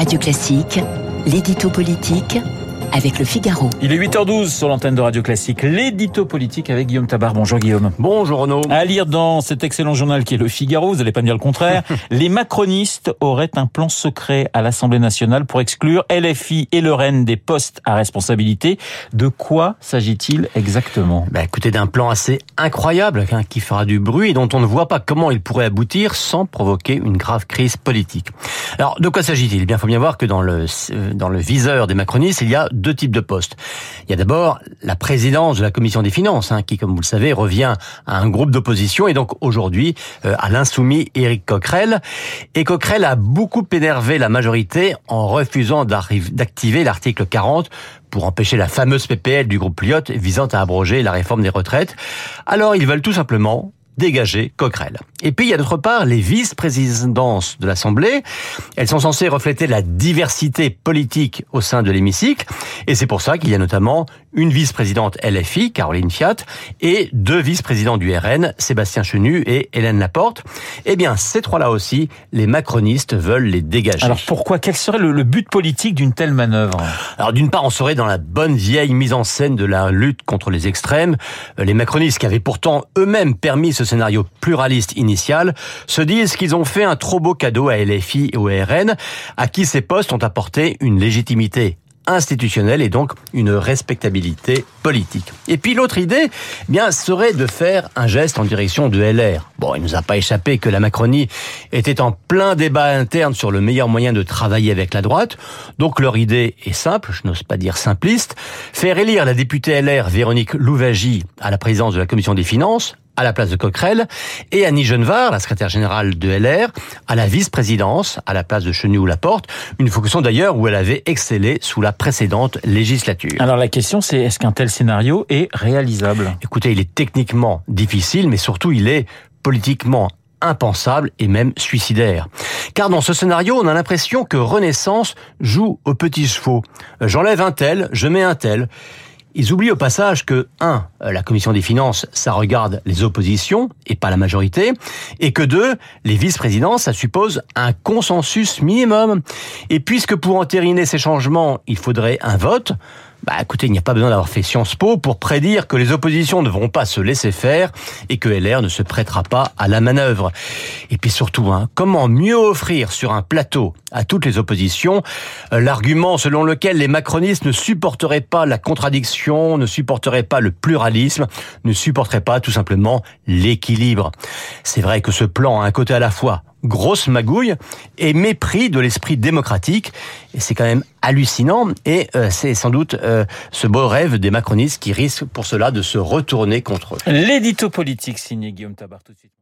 Radio Classique, l'édito politique avec le Figaro. Il est 8h12 sur l'antenne de Radio Classique, l'édito politique avec Guillaume Tabar. Bonjour Guillaume. Bonjour Renaud. À lire dans cet excellent journal qui est le Figaro, vous n'allez pas me dire le contraire, les macronistes auraient un plan secret à l'Assemblée nationale pour exclure LFI et le Rennes des postes à responsabilité. De quoi s'agit-il exactement? Bah, Écoutez, d'un plan assez incroyable hein, qui fera du bruit et dont on ne voit pas comment il pourrait aboutir sans provoquer une grave crise politique. Alors, de quoi s'agit-il? Eh bien, faut bien voir que dans le, dans le viseur des macronistes, il y a deux types de postes. Il y a d'abord la présidence de la commission des finances, hein, qui, comme vous le savez, revient à un groupe d'opposition et donc aujourd'hui euh, à l'insoumis Éric Coquerel. Et Coquerel a beaucoup énervé la majorité en refusant d'activer l'article 40 pour empêcher la fameuse PPL du groupe Pliot visant à abroger la réforme des retraites. Alors ils veulent tout simplement dégager Coquerel. Et puis il y a d'autre part les vice-présidences de l'Assemblée. Elles sont censées refléter la diversité politique au sein de l'hémicycle. Et c'est pour ça qu'il y a notamment une vice-présidente LFI, Caroline Fiat, et deux vice-présidents du RN, Sébastien Chenu et Hélène Laporte. Eh bien, ces trois-là aussi, les macronistes veulent les dégager. Alors pourquoi? Quel serait le, but politique d'une telle manœuvre? Alors d'une part, on serait dans la bonne vieille mise en scène de la lutte contre les extrêmes. Euh, les macronistes qui avaient pourtant eux-mêmes permis ce scénario pluraliste initial se disent qu'ils ont fait un trop beau cadeau à LFI et au RN, à qui ces postes ont apporté une légitimité institutionnelle et donc une respectabilité politique. Et puis l'autre idée, eh bien, serait de faire un geste en direction de LR. Bon, il nous a pas échappé que la Macronie était en plein débat interne sur le meilleur moyen de travailler avec la droite. Donc leur idée est simple, je n'ose pas dire simpliste, faire élire la députée LR Véronique Louvagie à la présidence de la commission des finances à la place de Coquerel, et Annie Genevard, la secrétaire générale de LR, à la vice-présidence, à la place de Chenu ou Laporte, une fonction d'ailleurs où elle avait excellé sous la précédente législature. Alors la question c'est, est-ce qu'un tel scénario est réalisable? Écoutez, il est techniquement difficile, mais surtout il est politiquement impensable et même suicidaire. Car dans ce scénario, on a l'impression que Renaissance joue aux petits chevaux. J'enlève un tel, je mets un tel. Ils oublient au passage que, un, euh, la commission des finances, ça regarde les oppositions et pas la majorité, et que deux, les vice-présidents, ça suppose un consensus minimum. Et puisque pour entériner ces changements, il faudrait un vote, bah écoutez, il n'y a pas besoin d'avoir fait Sciences Po pour prédire que les oppositions ne vont pas se laisser faire et que LR ne se prêtera pas à la manœuvre. Et puis surtout, hein, comment mieux offrir sur un plateau à toutes les oppositions euh, l'argument selon lequel les macronistes ne supporteraient pas la contradiction, ne supporteraient pas le pluralisme, ne supporteraient pas tout simplement l'équilibre? C'est vrai que ce plan a un côté à la fois grosse magouille et mépris de l'esprit démocratique. Et c'est quand même hallucinant. Et euh, c'est sans doute euh, ce beau rêve des macronistes qui risquent pour cela de se retourner contre eux. L'édito politique signé Guillaume Tabar tout de suite.